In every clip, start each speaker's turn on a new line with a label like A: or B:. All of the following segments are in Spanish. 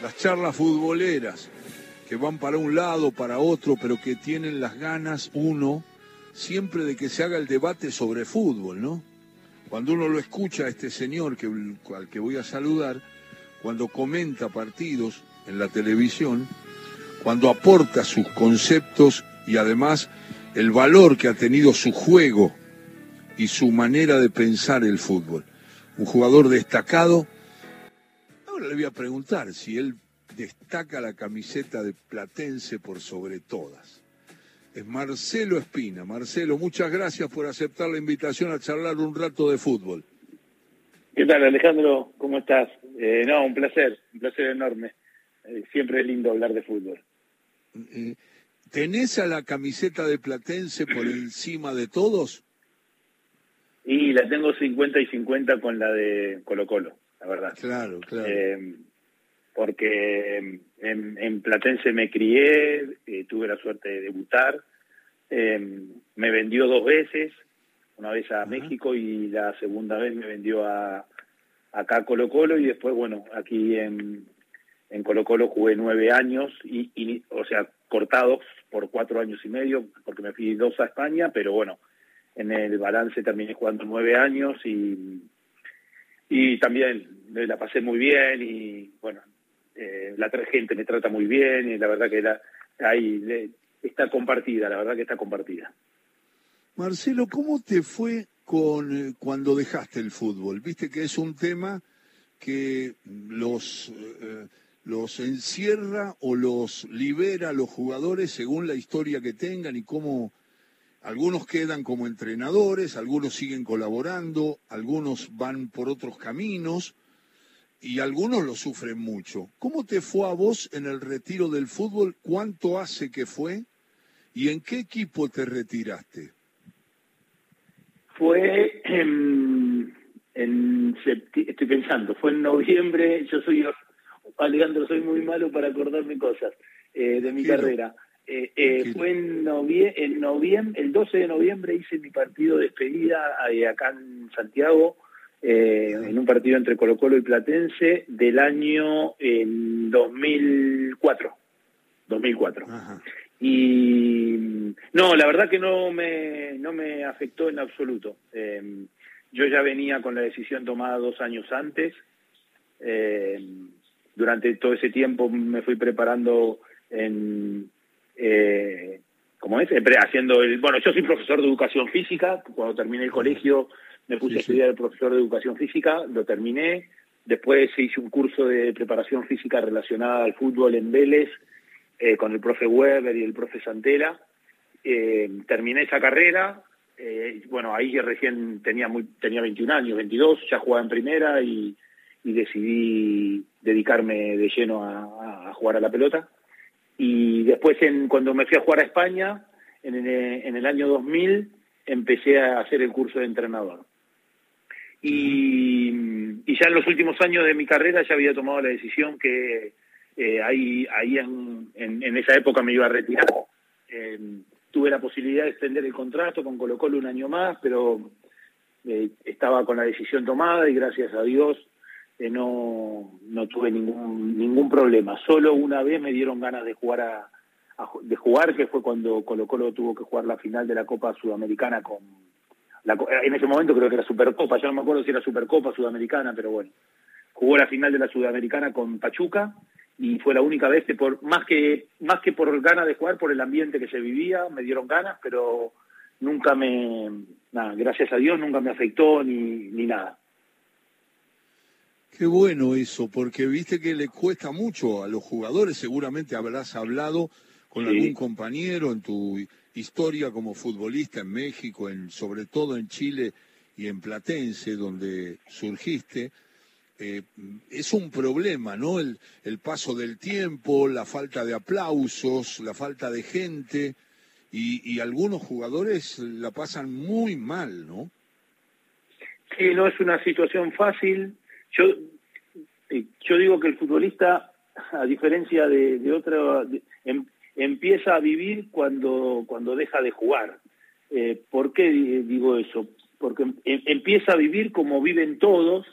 A: las charlas futboleras que van para un lado, para otro, pero que tienen las ganas, uno, siempre de que se haga el debate sobre fútbol, ¿no? Cuando uno lo escucha a este señor que, al que voy a saludar, cuando comenta partidos en la televisión, cuando aporta sus conceptos y además el valor que ha tenido su juego y su manera de pensar el fútbol. Un jugador destacado. Ahora le voy a preguntar si él destaca la camiseta de Platense por sobre todas. Es Marcelo Espina. Marcelo, muchas gracias por aceptar la invitación a charlar un rato de fútbol.
B: ¿Qué tal, Alejandro? ¿Cómo estás? Eh, no, un placer, un placer enorme. Eh, siempre es lindo hablar de fútbol.
A: Eh, ¿Tenés a la camiseta de Platense por encima de todos?
B: Y la tengo 50 y 50 con la de Colo Colo, la verdad.
A: Claro, claro.
B: Porque en, Platense me crié, eh, tuve la suerte de debutar, em, me vendió dos veces, una vez a México y la segunda vez me vendió a acá a Colo Colo y después, bueno, aquí en, en Colo Colo jugué nueve años, y, o sea, cortados por cuatro años y medio, porque me fui dos a España, pero bueno, en el balance terminé jugando nueve años y, y también la pasé muy bien y bueno, eh, la gente me trata muy bien y la verdad que la, ahí está compartida, la verdad que está compartida.
A: Marcelo, ¿cómo te fue con eh, cuando dejaste el fútbol? Viste que es un tema que los eh, los encierra o los libera los jugadores según la historia que tengan y cómo algunos quedan como entrenadores, algunos siguen colaborando, algunos van por otros caminos y algunos lo sufren mucho. ¿Cómo te fue a vos en el retiro del fútbol? ¿Cuánto hace que fue? ¿Y en qué equipo te retiraste?
B: Fue en, en estoy pensando, fue en noviembre, yo soy, Alejandro, soy muy malo para acordarme cosas eh, de mi carrera. Eh, eh, fue en, en noviembre, el 12 de noviembre hice mi partido de despedida acá en Santiago eh, en un partido entre Colo Colo y Platense del año en 2004. 2004. Y no, la verdad que no me, no me afectó en absoluto. Eh, yo ya venía con la decisión tomada dos años antes. Eh, durante todo ese tiempo me fui preparando en, eh, ¿cómo es? Haciendo el, bueno, yo soy profesor de educación física. Cuando terminé el colegio me puse a estudiar el profesor de educación física, lo terminé, después hice un curso de preparación física relacionada al fútbol en Vélez eh, con el profe Weber y el profe Santela, eh, terminé esa carrera, eh, bueno, ahí recién tenía, muy, tenía 21 años, 22, ya jugaba en primera y, decidí dedicarme de lleno a, jugar a la pelota. Y después, en, cuando me fui a jugar a España, en en el año 2000, empecé a hacer el curso de entrenador. Y, ya en los últimos años de mi carrera ya había tomado la decisión que eh, ahí, ahí en, en, esa época me iba a retirar. Eh, tuve la posibilidad de extender el contrato con Colo Colo un año más, pero eh, estaba con la decisión tomada y gracias a Dios no, no tuve ningún, ningún problema. Solo una vez me dieron ganas de jugar a, de jugar, que fue cuando Colo Colo tuvo que jugar la final de la Copa Sudamericana con en ese momento creo que era Supercopa, ya no me acuerdo si era Supercopa Sudamericana, pero bueno, jugó la final de la Sudamericana con Pachuca y fue la única vez que por más que más que por ganas de jugar por el ambiente que se vivía me dieron ganas pero nunca me nada gracias a Dios nunca me afectó ni ni nada
A: qué bueno eso porque viste que le cuesta mucho a los jugadores seguramente habrás hablado con algún compañero en tu historia como futbolista en México, en, sobre todo en Chile y en Platense, donde surgiste, eh, es un problema, ¿no? El, el, paso del tiempo, la falta de aplausos, la falta de gente, y, y, algunos jugadores la pasan muy mal, ¿no?
B: Sí, no es una situación fácil. Yo, yo digo que el futbolista, a diferencia de, de otra, empieza a vivir cuando, cuando deja de jugar. Eh, ¿Por qué digo eso? Porque em, empieza a vivir como viven todos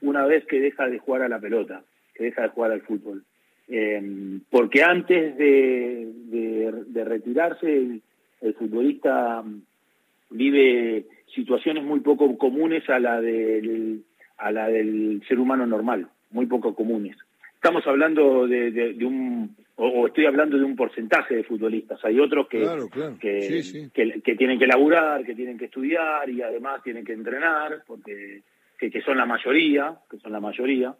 B: una vez que deja de jugar a la pelota, que deja de jugar al fútbol. Em, porque antes de, retirarse, el, futbolista vive situaciones muy poco comunes a la del, a la del ser humano normal, muy poco comunes. Estamos hablando de, un, o, estoy hablando de un porcentaje de futbolistas. Hay otros que, Que, que, tienen que laburar, que tienen que estudiar y además tienen que entrenar, porque que, son la mayoría, que son la mayoría.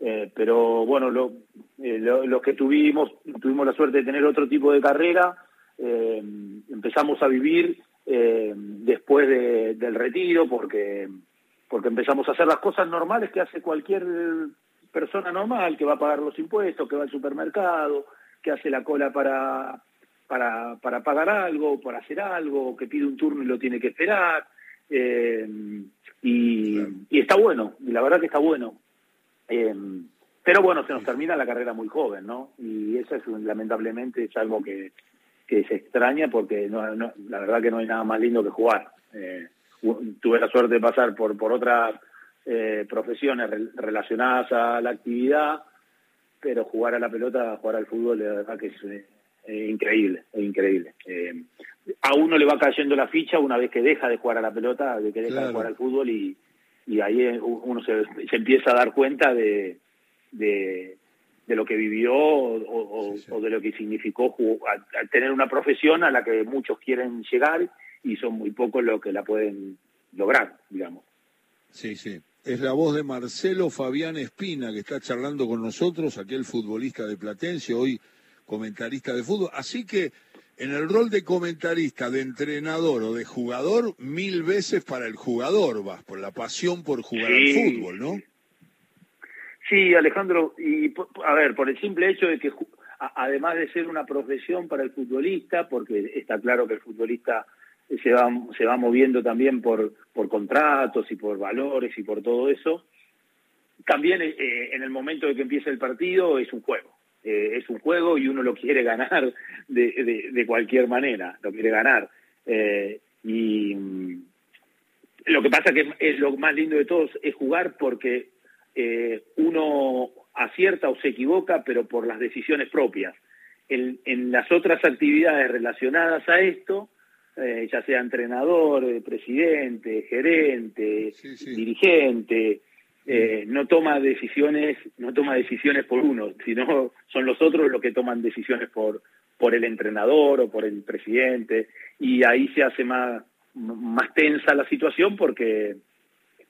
B: Eh, pero bueno, lo, eh, los que tuvimos, tuvimos la suerte de tener otro tipo de carrera, eh, empezamos a vivir después del retiro porque, porque empezamos a hacer las cosas normales que hace cualquier persona normal, que va a pagar los impuestos, que va al supermercado, que hace la cola para, para, para pagar algo, para hacer algo, que pide un turno y lo tiene que esperar. y, y está bueno, y la verdad que está bueno. Eh, pero bueno, se nos termina la carrera muy joven, ¿no? Y eso es lamentablemente es algo que, que se extraña porque no, la verdad que no hay nada más lindo que jugar. Eh, tuve la suerte de pasar por, por otras eh, profesiones relacionadas a la actividad, pero jugar a la pelota, jugar al fútbol, la verdad que es increíble, es increíble. Eh, a uno le va cayendo la ficha una vez que deja de jugar a la pelota, de que deja de jugar al fútbol y, y ahí uno se, empieza a dar cuenta de, de, lo que vivió o, de lo que significó tener una profesión a la que muchos quieren llegar y son muy pocos los que la pueden lograr, digamos.
A: Sí, sí. Es la voz de Marcelo Fabián Espina que está charlando con nosotros, aquel futbolista de Platense, hoy comentarista de fútbol. Así que en el rol de comentarista, de entrenador o de jugador, mil veces para el jugador vas, por la pasión por jugar al fútbol, ¿no?
B: Sí, Alejandro, y a ver, por el simple hecho de que además de ser una profesión para el futbolista, porque está claro que el futbolista se va, se va moviendo también por, por contratos y por valores y por todo eso, también eh, en el momento de que empieza el partido es un juego. Eh, es un juego y uno lo quiere ganar de, de, cualquier manera, lo quiere ganar. Eh, y mm, lo que pasa que es lo más lindo de todos es jugar porque eh, uno acierta o se equivoca, pero por las decisiones propias. En, en las otras actividades relacionadas a esto, ya sea entrenador, presidente, gerente, dirigente, eh, no toma decisiones, no toma decisiones por uno, sino son los otros los que toman decisiones por, por el entrenador o por el presidente, y ahí se hace más, más tensa la situación porque,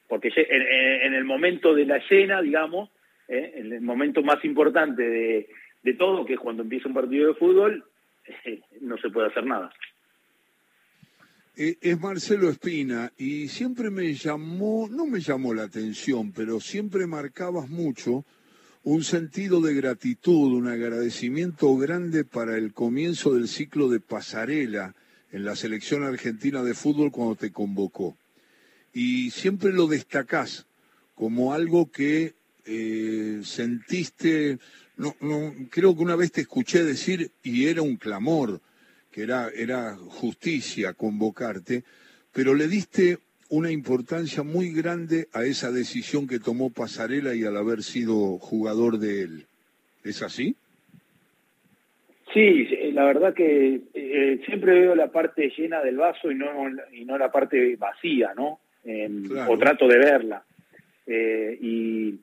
B: porque en, el momento de la escena, digamos, eh, en el momento más importante de, de todo, que es cuando empieza un partido de fútbol, no se puede hacer nada.
A: Eh, es Marcelo Espina y siempre me llamó, no me llamó la atención, pero siempre marcabas mucho un sentido de gratitud, un agradecimiento grande para el comienzo del ciclo de pasarela en la selección argentina de fútbol cuando te convocó. Y siempre lo destacás como algo que eh, sentiste, no, no, creo que una vez te escuché decir, y era un clamor, que era, era justicia convocarte, pero le diste una importancia muy grande a esa decisión que tomó Pasarela y al haber sido jugador de él. ¿Es así?
B: Sí, la verdad que eh, siempre veo la parte llena del vaso y no, y no la parte vacía, ¿no? O trato de verla. Eh, y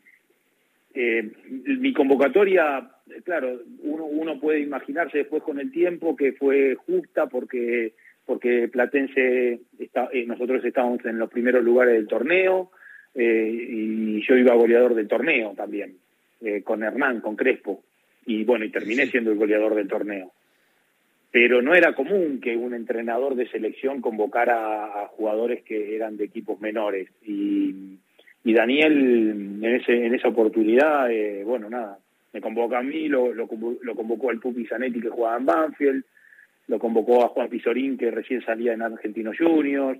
B: eh, mi convocatoria claro, uno, uno puede imaginarse después con el tiempo que fue justa porque porque Platense está, eh, nosotros estábamos en los primeros lugares del torneo eh, y yo iba goleador del torneo también eh, con Hernán, con Crespo y bueno y terminé siendo el goleador del torneo. Pero no era común que un entrenador de selección convocara a, jugadores que eran de equipos menores y, y Daniel en ese en esa oportunidad bueno nada me convoca a mí, lo, lo, convocó al Pupi Zanetti que jugaba en Banfield, lo convocó a Juan Pizorín que recién salía en Argentinos Juniors.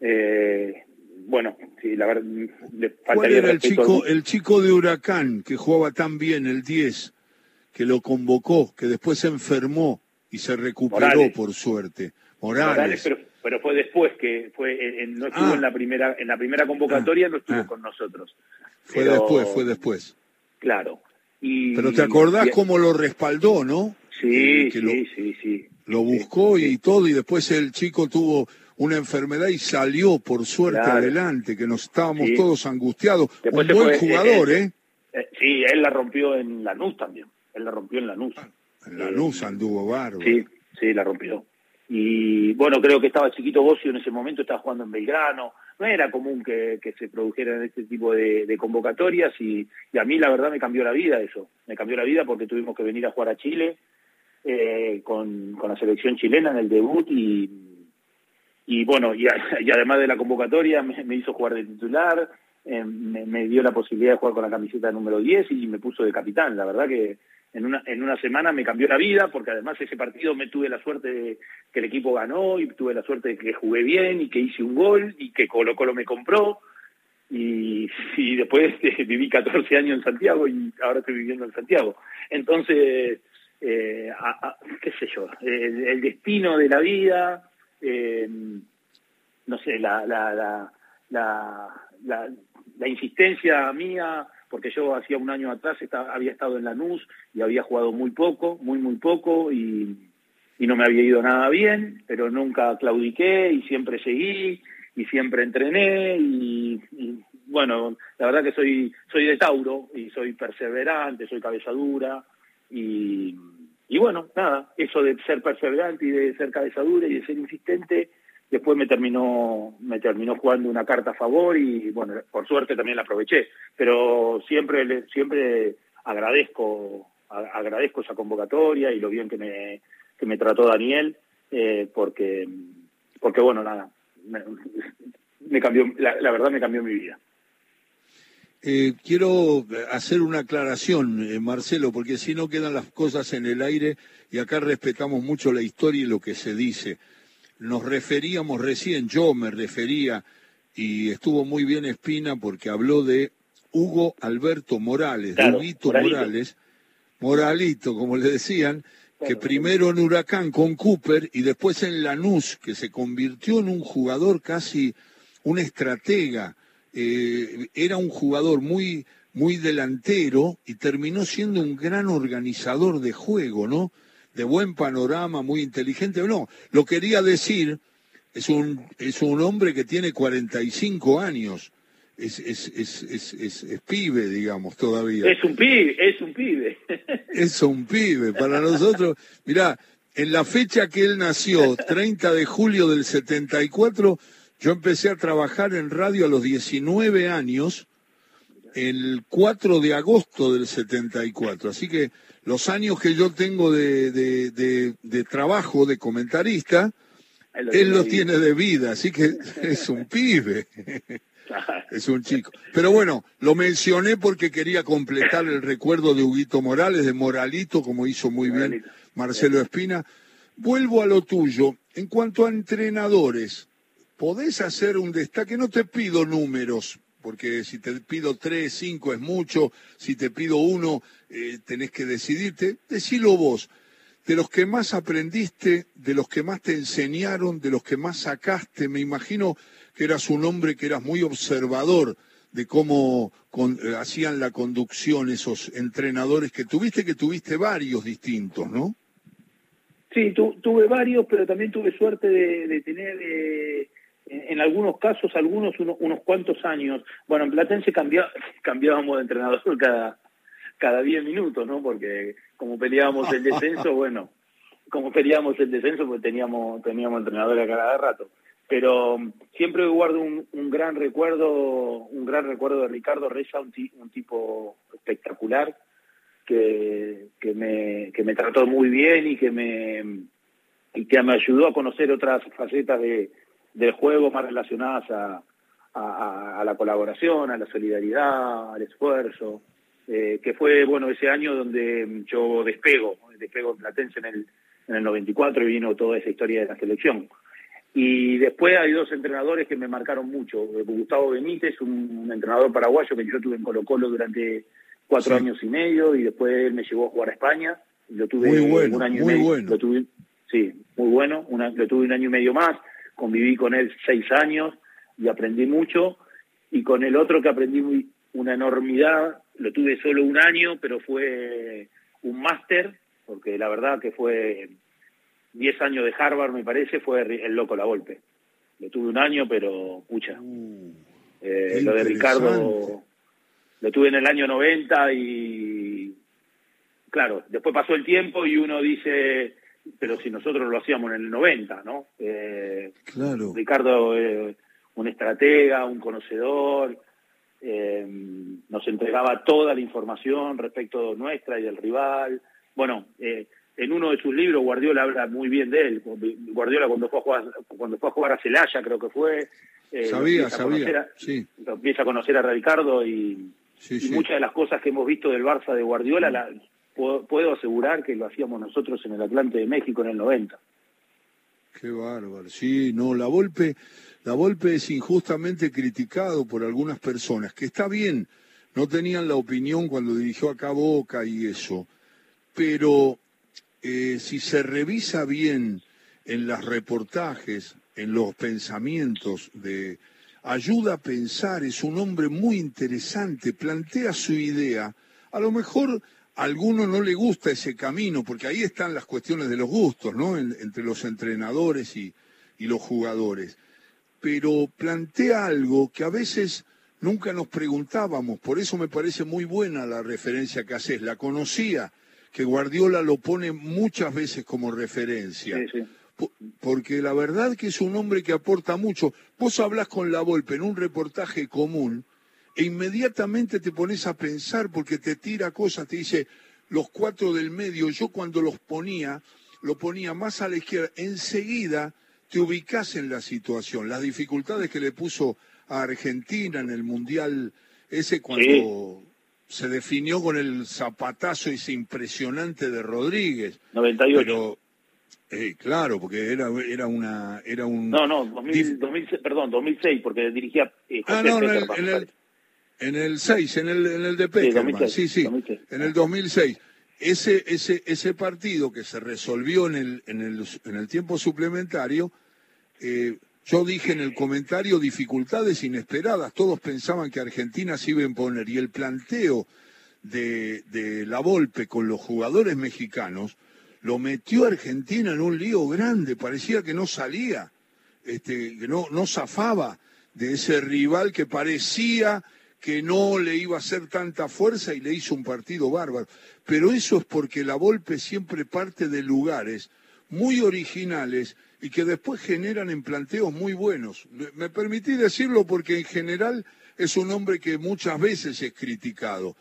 B: Eh, bueno, sí, la verdad,
A: ¿Cuál era el chico, el chico de Huracán que jugaba tan bien, el 10, que lo convocó, que después se enfermó y se recuperó por suerte? Morales.
B: pero, fue después que fue, no estuvo ah. en la primera, en la primera convocatoria, no estuvo ah. con nosotros.
A: Fue después, fue después.
B: Claro,
A: Y, Pero te acordás cómo lo respaldó, ¿no?
B: Sí, sí, sí, sí.
A: Lo buscó y todo, y después el chico tuvo una enfermedad y salió por suerte adelante, que nos estábamos todos angustiados. un buen jugador, ¿eh?
B: ¿eh? Sí, él la rompió en la NUS también. Él la rompió en la NUS.
A: En la NUS anduvo bárbaro.
B: Sí, sí, la rompió. Y bueno, creo que estaba chiquito Bocio en ese momento, estaba jugando en Belgrano. No era común que, se produjeran este tipo de, convocatorias y, a mí la verdad me cambió la vida eso. Me cambió la vida porque tuvimos que venir a jugar a Chile eh, con, la selección chilena en el debut y, y bueno, y, además de la convocatoria me, hizo jugar de titular, eh, me, me, dio la posibilidad de jugar con la camiseta número 10 y me puso de capitán. La verdad que en una, en una semana me cambió la vida, porque además ese partido me tuve la suerte de que el equipo ganó y tuve la suerte de que jugué bien y que hice un gol y que Colo Colo me compró. Y, y después viví 14 años en Santiago y ahora estoy viviendo en Santiago. Entonces, eh, qué sé yo, el, destino de la vida, eh, no sé, la, la, la, la, la insistencia mía porque yo hacía un año atrás había estado en Lanús y había jugado muy poco, muy, muy poco, y, no me había ido nada bien, pero nunca claudiqué y siempre seguí y siempre entrené y, bueno, la verdad que soy, soy de Tauro y soy perseverante, soy cabeza dura y, y bueno, nada, eso de ser perseverante y de ser cabeza dura y de ser insistente después me terminó me terminó jugando una carta a favor y bueno por suerte también la aproveché. Pero siempre siempre agradezco agradezco esa convocatoria y lo bien que me que me trató Daniel eh, porque porque bueno nada me, cambió la, verdad me cambió mi vida.
A: Eh, quiero hacer una aclaración, eh, Marcelo, porque si no quedan las cosas en el aire y acá respetamos mucho la historia y lo que se dice nos referíamos recién, yo me refería, y estuvo muy bien Espina porque habló de Hugo Alberto Morales, de Huguito Morales, Moralito, como le decían, que primero en Huracán con Cooper y después en Lanús, que se convirtió en un jugador casi un estratega. Eh, era un jugador muy, muy delantero y terminó siendo un gran organizador de juego, ¿no? De buen panorama, muy inteligente. No, lo quería decir, es un, es un hombre que tiene 45 años. Es, es, es, es, es, pibe, digamos, todavía.
B: Es un pibe, es un pibe.
A: es un pibe. Para nosotros, mirá, en la fecha que él nació, 30 de julio del 74, yo empecé a trabajar en radio a los 19 años, el 4 de agosto del 74. Así que los años que yo tengo de, de, trabajo de comentarista, él lo tiene de vida, así que es un pibe, es un chico. Pero bueno, lo mencioné porque quería completar el recuerdo de Huguito Morales, de Moralito, como hizo muy bien Marcelo Espina. Vuelvo a lo tuyo. En cuanto a entrenadores, ¿podés hacer un destaque? No te pido números, porque si te pido tres, cinco es mucho, si te pido uno, eh, tenés que decidirte. Decilo vos, de los que más aprendiste, de los que más te enseñaron, de los que más sacaste, me imagino que eras un hombre que eras muy observador de cómo eh, hacían la conducción esos entrenadores que tuviste, que tuviste varios distintos, ¿no?
B: Sí, tuve varios, pero también tuve suerte de, tener... Eh, en algunos casos, algunos unos cuantos años. Bueno, en Platense cambiábamos de entrenador cada cada 10 minutos, ¿no? Porque como peleábamos el descenso, bueno, como peleábamos el descenso, pues teníamos teníamos entrenadores a cada rato. Pero um, siempre guardo un, un gran recuerdo, un gran recuerdo de Ricardo Reza, un, un tipo espectacular que, que me que me trató muy bien y que me y que me ayudó a conocer otras facetas de del juego más relacionadas a, a, la colaboración, a la solidaridad, al esfuerzo, eh, que fue bueno ese año donde yo despego, despego en Platense en el, en el 94 y vino toda esa historia de la selección. Y después hay dos entrenadores que me marcaron mucho. Gustavo Benítez, un, entrenador paraguayo que yo tuve en Colo Colo durante cuatro años y medio y después él me llevó a jugar a España. Lo tuve
A: muy bueno, un año muy y medio. Bueno.
B: Lo tuve, sí, muy bueno. lo tuve un año y medio más conviví con él seis años y aprendí mucho, y con el otro que aprendí una enormidad lo tuve solo un año, pero fue un máster, porque la verdad que fue 10 años de Harvard, me parece, fue el loco la golpe. Lo tuve un año, pero pucha. Uh, eh, lo de Ricardo lo tuve en el año 90 y claro, después pasó el tiempo y uno dice, pero si nosotros lo hacíamos en el 90, ¿no? Eh, claro. Ricardo, eh, un estratega, un conocedor, eh, nos entregaba toda la información respecto nuestra y del rival. Bueno, eh, en uno de sus libros Guardiola habla muy bien de él. Guardiola cuando fue a jugar, cuando fue a, jugar a Celaya creo que fue.
A: Eh, sabía, sabía. sí.
B: Empieza a conocer a Ricardo y, muchas de las cosas que hemos visto del Barça de Guardiola la, puedo, asegurar que lo hacíamos nosotros en el Atlante de México en el 90.
A: Qué bárbaro. Sí, no, la Volpe, la Volpe es injustamente criticado por algunas personas, que está bien, no tenían la opinión cuando dirigió acá Boca y eso, pero eh, si se revisa bien en los reportajes, en los pensamientos de ayuda a pensar, es un hombre muy interesante, plantea su idea. A lo mejor a alguno no le gusta ese camino, porque ahí están las cuestiones de los gustos, ¿no? entre los entrenadores y, y los jugadores. Pero plantea algo que a veces nunca nos preguntábamos, por eso me parece muy buena la referencia que haces, la conocía, que Guardiola lo pone muchas veces como referencia. Porque la verdad que es un hombre que aporta mucho. Vos hablas con la Volpe en un reportaje común e inmediatamente te pones a pensar porque te tira cosas, te dice los cuatro del medio, yo cuando los ponía, lo ponía más a la izquierda, enseguida te ubicás en la situación, las dificultades que le puso a Argentina en el Mundial ese cuando se definió con el zapatazo ese impresionante de Rodríguez.
B: 98.
A: Pero, eh, claro, porque era, era una... Era un...
B: No, no, 2000, perdón, 2006, porque dirigía... Eh, ah, no,
A: en, el, en, el, 6, en el, en el de Peckerman, sí, sí, en el 2006. Ese, ese, ese partido que se resolvió en el, en el, en el tiempo suplementario... Eh, yo dije en el comentario dificultades inesperadas. Todos pensaban que Argentina se iba a imponer y el planteo de, la Volpe con los jugadores mexicanos lo metió a Argentina en un lío grande. Parecía que no salía, este, que no, no zafaba de ese rival que parecía que no le iba a hacer tanta fuerza y le hizo un partido bárbaro. Pero eso es porque la Volpe siempre parte de lugares muy originales y que después generan en planteos muy buenos. Me permití decirlo porque en general es un hombre que muchas veces es criticado,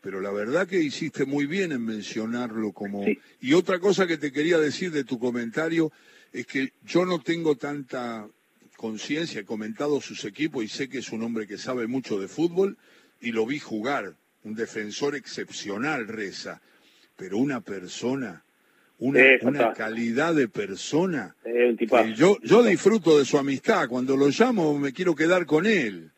A: pero la verdad que hiciste muy bien en mencionarlo como... Y otra cosa que te quería decir de tu comentario es que yo no tengo tanta conciencia, he comentado sus equipos y sé que es un hombre que sabe mucho de fútbol y lo vi jugar, un defensor excepcional, Reza, pero una persona una, calidad de persona. yo, yo disfruto de su amistad. Cuando lo llamo me quiero quedar con él.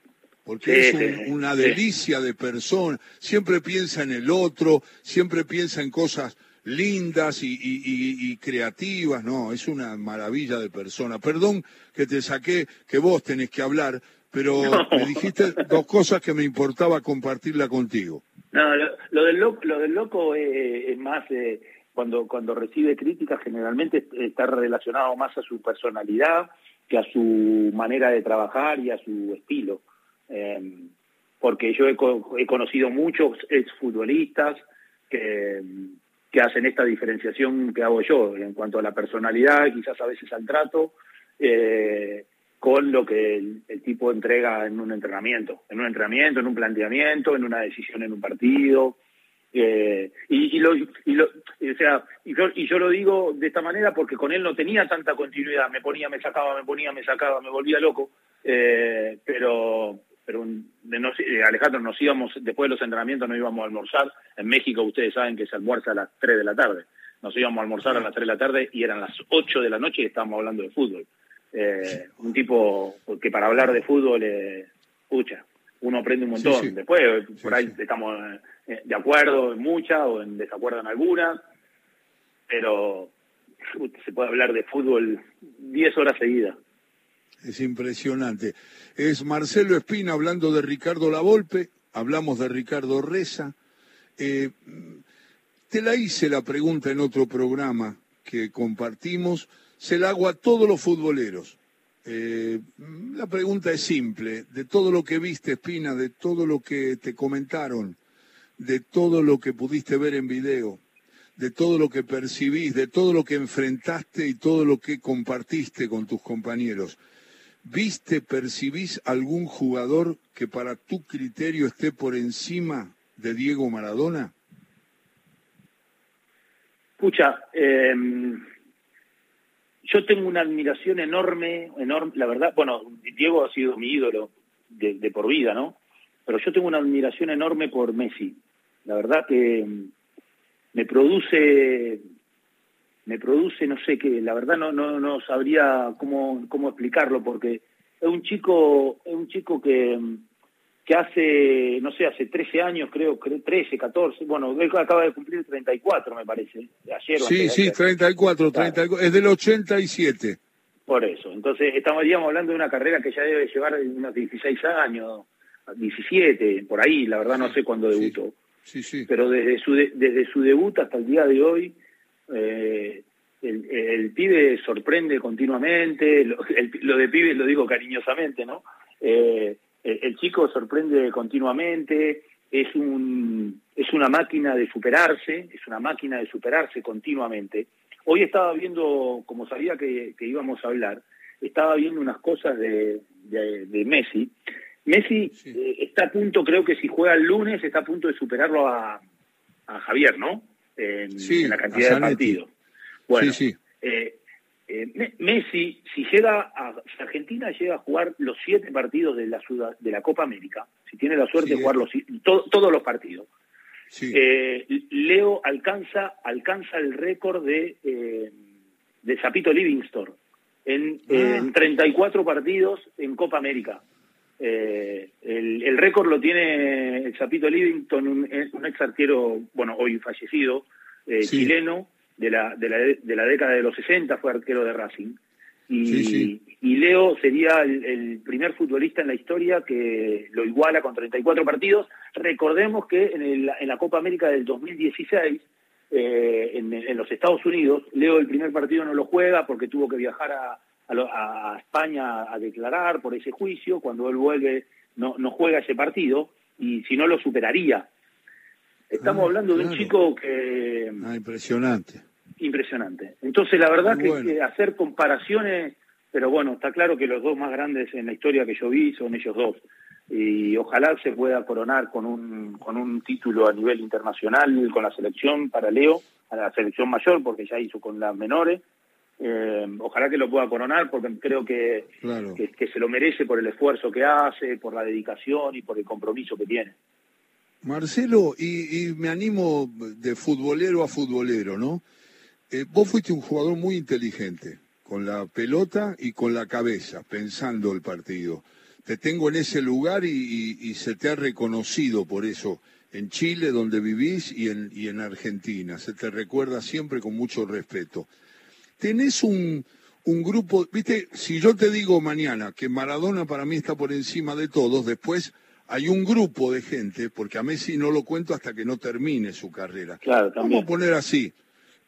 A: Porque es una delicia de persona. Siempre piensa en el otro, siempre piensa en cosas lindas y, creativas. No, es una maravilla de persona. Perdón que te saqué, que vos tenés que hablar, pero me dijiste dos cosas que me importaba compartirla contigo.
B: No, lo, del, loco, lo del loco es, más... Eh, cuando, cuando recibe críticas generalmente está relacionado más a su personalidad que a su manera de trabajar y a su estilo. Eh, porque yo he, conocido muchos exfutbolistas que, que hacen esta diferenciación que hago yo en cuanto a la personalidad, quizás a veces al trato, eh, con lo que el, tipo entrega en un entrenamiento, en un entrenamiento, en un planteamiento, en una decisión en un partido. Eh, y, lo, y, o sea, y yo lo digo de esta manera porque con él no tenía tanta continuidad, me ponía, me sacaba, me ponía, me sacaba, me volvía loco, eh, pero pero de no, eh, Alejandro nos íbamos, después de los entrenamientos nos íbamos a almorzar, en México ustedes saben que se almuerza a las 3 de la tarde, nos íbamos a almorzar a las 3 de la tarde y eran las 8 de la noche y estábamos hablando de fútbol. Eh, un tipo que para hablar de fútbol, eh, uno aprende un montón. Después, por ahí estamos eh, de acuerdo en muchas o en desacuerdo en algunas, pero se puede hablar de fútbol 10 horas seguidas.
A: Es impresionante. Es Marcelo Espina hablando de Ricardo Lavolpe, hablamos de Ricardo Reza. Eh, te la hice la pregunta en otro programa que compartimos, se la hago a todos los futboleros. Eh, la pregunta es simple, de todo lo que viste, Espina, de todo lo que te comentaron, de todo lo que pudiste ver en video, de todo lo que percibís, de todo lo que enfrentaste y todo lo que compartiste con tus compañeros. ¿Viste, percibís algún jugador que para tu criterio esté por encima de Diego Maradona?
B: Escucha, em, yo tengo una admiración enorme, enorme, la verdad, bueno, Diego ha sido mi ídolo de, de, por vida, ¿no? Pero yo tengo una admiración enorme por Messi. La verdad que em, me produce, me produce, no sé qué, la verdad no, no, no sabría cómo, cómo explicarlo, porque es un chico, es un chico que que hace, no sé, hace 13 años, creo, 13, 14, bueno, él acaba de cumplir 34, me parece, ayer.
A: Sí, sí, 34, 34, es del 87.
B: Por eso, entonces estaríamos hablando de una carrera que ya debe llevar unos 16 años, 17, por ahí, la verdad no sé cuándo debutó.
A: Sí, sí.
B: Pero desde su, desde su debut hasta el día de hoy, eh, el, el, pibe sorprende continuamente, lo, lo de pibe lo digo cariñosamente, ¿no? Eh, el chico sorprende continuamente, es, un, es una máquina de superarse, es una máquina de superarse continuamente. Hoy estaba viendo, como sabía que, íbamos a hablar, estaba viendo unas cosas de, de, Messi. Messi eh, está a punto, creo que si juega el lunes, está a punto de superarlo a, a Javier, ¿no? En, en la cantidad de partidos. Bueno, sí, sí. Eh, eh, Messi, si llega a, Argentina llega a jugar los siete partidos de la de la Copa América, si tiene la suerte de jugar los, todos los partidos, eh, Leo alcanza alcanza el récord de eh, de Zapito Livingston en, ah. en 34 partidos en Copa América. El, el récord lo tiene el Zapito Livingston, un, un ex arquero, bueno, hoy fallecido, chileno, de la, de la, de la década de los 60, fue arquero de Racing. Y, y Leo sería el, primer futbolista en la historia que lo iguala con 34 partidos. Recordemos que en, el, en la Copa América del 2016, eh, en, en, los Estados Unidos, Leo el primer partido no lo juega porque tuvo que viajar a, a, España a declarar por ese juicio. Cuando él vuelve, no, no juega ese partido y si no lo superaría. Estamos ah, hablando de un chico que...
A: Ah, impresionante
B: impresionante. Entonces, la verdad que, hacer comparaciones, pero bueno, está claro que los dos más grandes en la historia que yo vi son ellos dos. Y ojalá se pueda coronar con un, con un título a nivel internacional con la selección para Leo, a la selección mayor, porque ya hizo con las menores. Eh, ojalá que lo pueda coronar porque creo que, que, se lo merece por el esfuerzo que hace, por la dedicación y por el compromiso que tiene.
A: Marcelo, y me animo de futbolero a futbolero, ¿no? Eh, vos fuiste un jugador muy inteligente, con la pelota y con la cabeza, pensando el partido. Te tengo en ese lugar y, se te ha reconocido por eso en Chile, donde vivís, y en, y en Argentina. Se te recuerda siempre con mucho respeto. Tenés un, un grupo, viste, si yo te digo mañana que Maradona para mí está por encima de todos, después hay un grupo de gente, porque a Messi no lo cuento hasta que no termine su carrera.
B: Claro,
A: Vamos a poner así,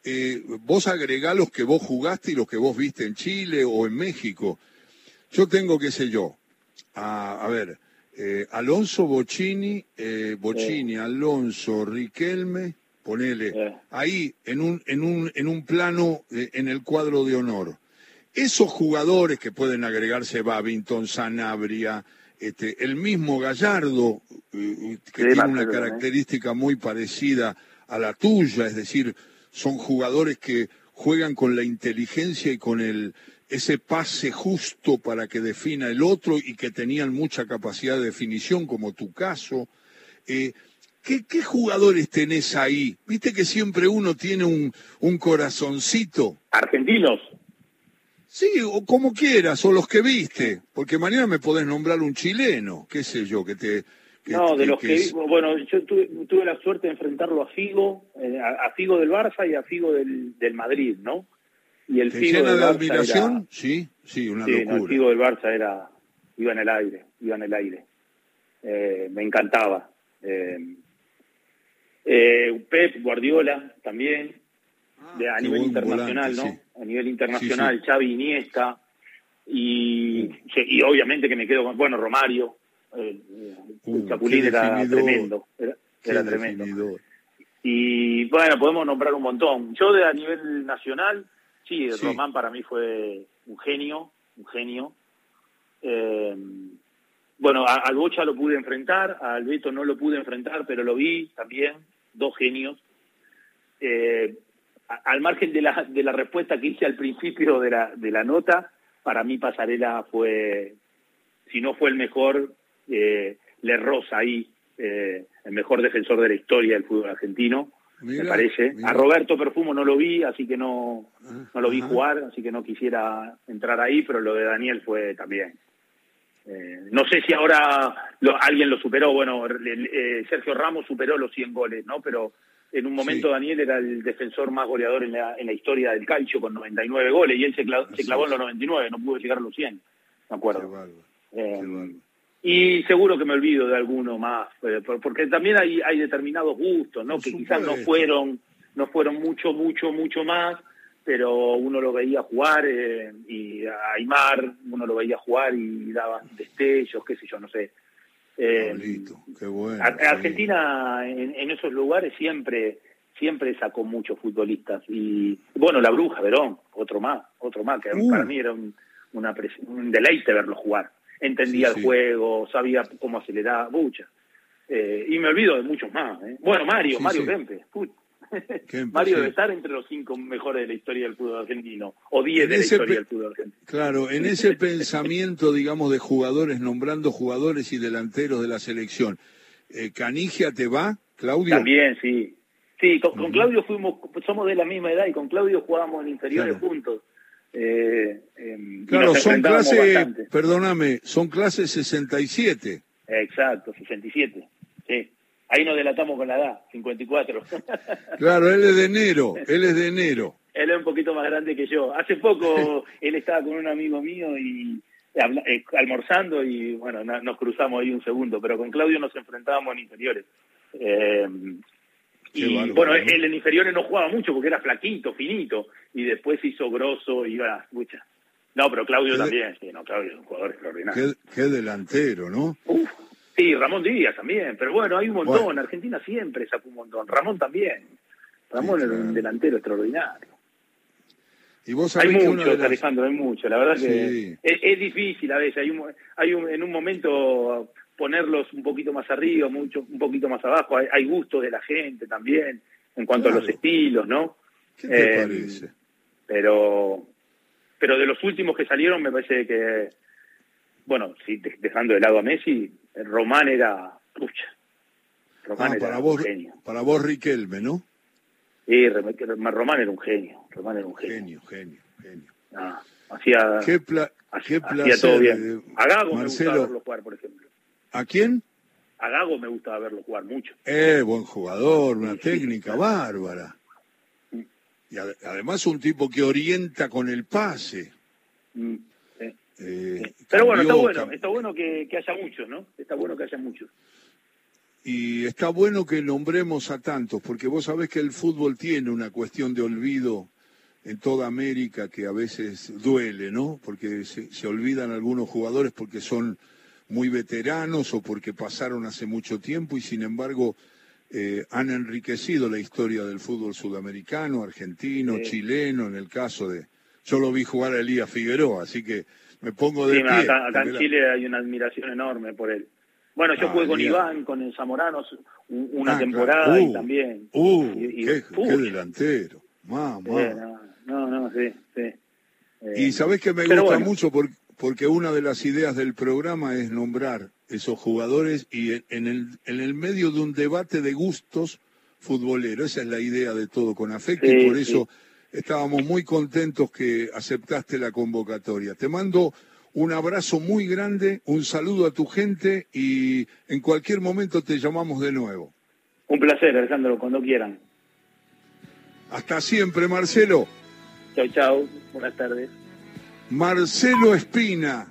A: eh, vos agregá los que vos jugaste y los que vos viste en Chile o en México. Yo tengo, qué sé yo, a, ver, eh, Alonso Bocini, eh, Bocini, Alonso, Riquelme, ponele, ahí en un, en un, en un plano en el cuadro de honor. Esos jugadores que pueden agregarse Babington, Sanabria, este, el mismo Gallardo, que tiene una característica muy parecida a la tuya, es decir, son jugadores que juegan con la inteligencia y con el ese pase justo para que defina el otro y que tenían mucha capacidad de definición, como tu caso. Eh, ¿qué, jugadores tenés ahí? Viste que siempre uno tiene un, un corazoncito.
B: Argentinos.
A: Sí, o como quieras, o los que viste, porque mañana me podés nombrar un chileno, qué sé yo, que te,
B: no, de los que, bueno, yo tuve, la suerte de enfrentarlo a Figo, eh, a, Figo del Barça y a Figo del, del Madrid, ¿no?
A: Y el Figo del admiración? sí, sí, una locura.
B: el Figo del Barça era, iba en el aire, iba en el aire. Eh, me encantaba. Eh, eh, Pep, Guardiola también, de, a nivel internacional, ¿no? A nivel internacional, Xavi, Iniesta, y, y obviamente que me quedo con, bueno, Romario, el, uh, Chapulín era tremendo, era, tremendo. Y bueno, podemos nombrar un montón. Yo de a nivel nacional, sí, Román para mí fue un genio, un genio. Eh, bueno, al Bocha lo pude enfrentar, al Beto no lo pude enfrentar, pero lo vi también, dos genios. Eh, al margen de la, de la respuesta que hice al principio de la, de la nota, para mí Pasarela fue, si no fue el mejor, eh, Le Rosa ahí, eh, el mejor defensor de la historia del fútbol argentino, me parece. A Roberto Perfumo no lo vi, así que no, no lo vi jugar, así que no quisiera entrar ahí, pero lo de Daniel fue también. Eh, no sé si ahora alguien lo superó, bueno, eh, Sergio Ramos superó los 100 goles, ¿no? Pero en un momento Daniel era el defensor más goleador en la, en la historia del calcio con 99 goles y él se clavó, se clavó en los 99, no pudo llegar a los 100, me acuerdo. Eh, y seguro que me olvido de alguno más, porque también hay, hay determinados gustos, ¿no? que quizás no fueron, no fueron mucho, mucho, mucho más, pero uno lo veía jugar eh, y a Aymar uno lo veía jugar y daba destellos, qué sé yo, no sé.
A: Eh, qué bueno,
B: Argentina en, esos lugares siempre siempre sacó muchos futbolistas y bueno la bruja Verón otro más otro más que para uh. mí era un, una un deleite verlo jugar entendía el juego sabía cómo acelerar mucha eh, y me olvido de muchos más ¿eh? bueno Mario Mario Kempe Mario debe estar entre los cinco mejores de la historia del fútbol argentino, o diez de la historia del fútbol argentino.
A: Claro, en ese pensamiento, digamos, de jugadores, nombrando jugadores y delanteros de la selección, eh, ¿Canigia te va, Claudio?
B: También, sí. Sí, con, Claudio fuimos, somos de la misma edad y con Claudio jugábamos en inferiores juntos.
A: Eh, em, claro, son clases, perdóname, son clases 67.
B: Exacto, 67, sí. Ahí nos delatamos con la edad, 54.
A: Claro, él es de enero, él es de enero.
B: Él es un poquito más grande que yo. Hace poco él estaba con un amigo mío y eh, almorzando y bueno, nos cruzamos ahí un segundo, pero con Claudio nos enfrentábamos en inferiores. Eh, y bueno, él en inferiores no jugaba mucho porque era flaquito, finito, y después se hizo grosso y iba, mucha. No, pero Claudio también, sí, no, Claudio es un jugador extraordinario.
A: Qué, delantero, ¿no?
B: Uf, Sí, Ramón Díaz también, pero bueno, hay un montón. Argentina siempre sacó un montón. Ramón también. Ramón es un delantero extraordinario.
A: Y vos
B: hay mucho, Alejandro, hay mucho. La verdad que es, difícil a veces. Hay un, hay un, en un momento ponerlos un poquito más arriba, mucho, un poquito más abajo. Hay, hay gustos de la gente también en cuanto a los estilos, ¿no?
A: ¿Qué te eh, parece?
B: Pero, pero de los últimos que salieron me parece que, bueno, sí, dejando de lado a Messi, Román era, pucha,
A: Román ah, era para un vos, genio. Para vos Riquelme, ¿no?
B: Sí, Román era un genio, Román era un
A: genio. Genio, genio, genio.
B: Ah, hacía,
A: qué, qué placer, todo
B: bien. A Gago me gustaba verlo jugar, por ejemplo.
A: ¿A quién?
B: A Gago me gustaba verlo jugar mucho.
A: Eh, buen jugador, una técnica bárbara. Mm. Y además un tipo que orienta con el pase.
B: Mm. Eh, Pero bueno, está bueno, está bueno que, haya muchos, ¿no? Está bueno que haya muchos.
A: Y está bueno que nombremos a tantos, porque vos sabés que el fútbol tiene una cuestión de olvido en toda América que a veces duele, ¿no? Porque se, olvidan algunos jugadores porque son muy veteranos o porque pasaron hace mucho tiempo y sin embargo eh, han enriquecido la historia del fútbol sudamericano, argentino, chileno, en el caso de... Yo lo vi jugar a Elías Figueroa, así que me pongo de pie.
B: Acá, en Chile hay una admiración enorme por él. Bueno, yo ah, jugué con Iván, con el Zamoranos, una ah, temporada y uh, también.
A: Uh, qué, delantero. Mamá.
B: no, no, sí, sí.
A: y eh, sabés que me gusta mucho porque, porque una de las ideas del programa es nombrar esos jugadores y en, el, en el medio de un debate de gustos futboleros. Esa es la idea de todo con afecto y por eso estábamos muy contentos que aceptaste la convocatoria. Te mando un abrazo muy grande, un saludo a tu gente y en cualquier momento te llamamos de nuevo.
B: Un placer, Alejandro, cuando quieran.
A: Hasta siempre, Marcelo.
B: Chao, chao. Buenas tardes.
A: Marcelo Espina.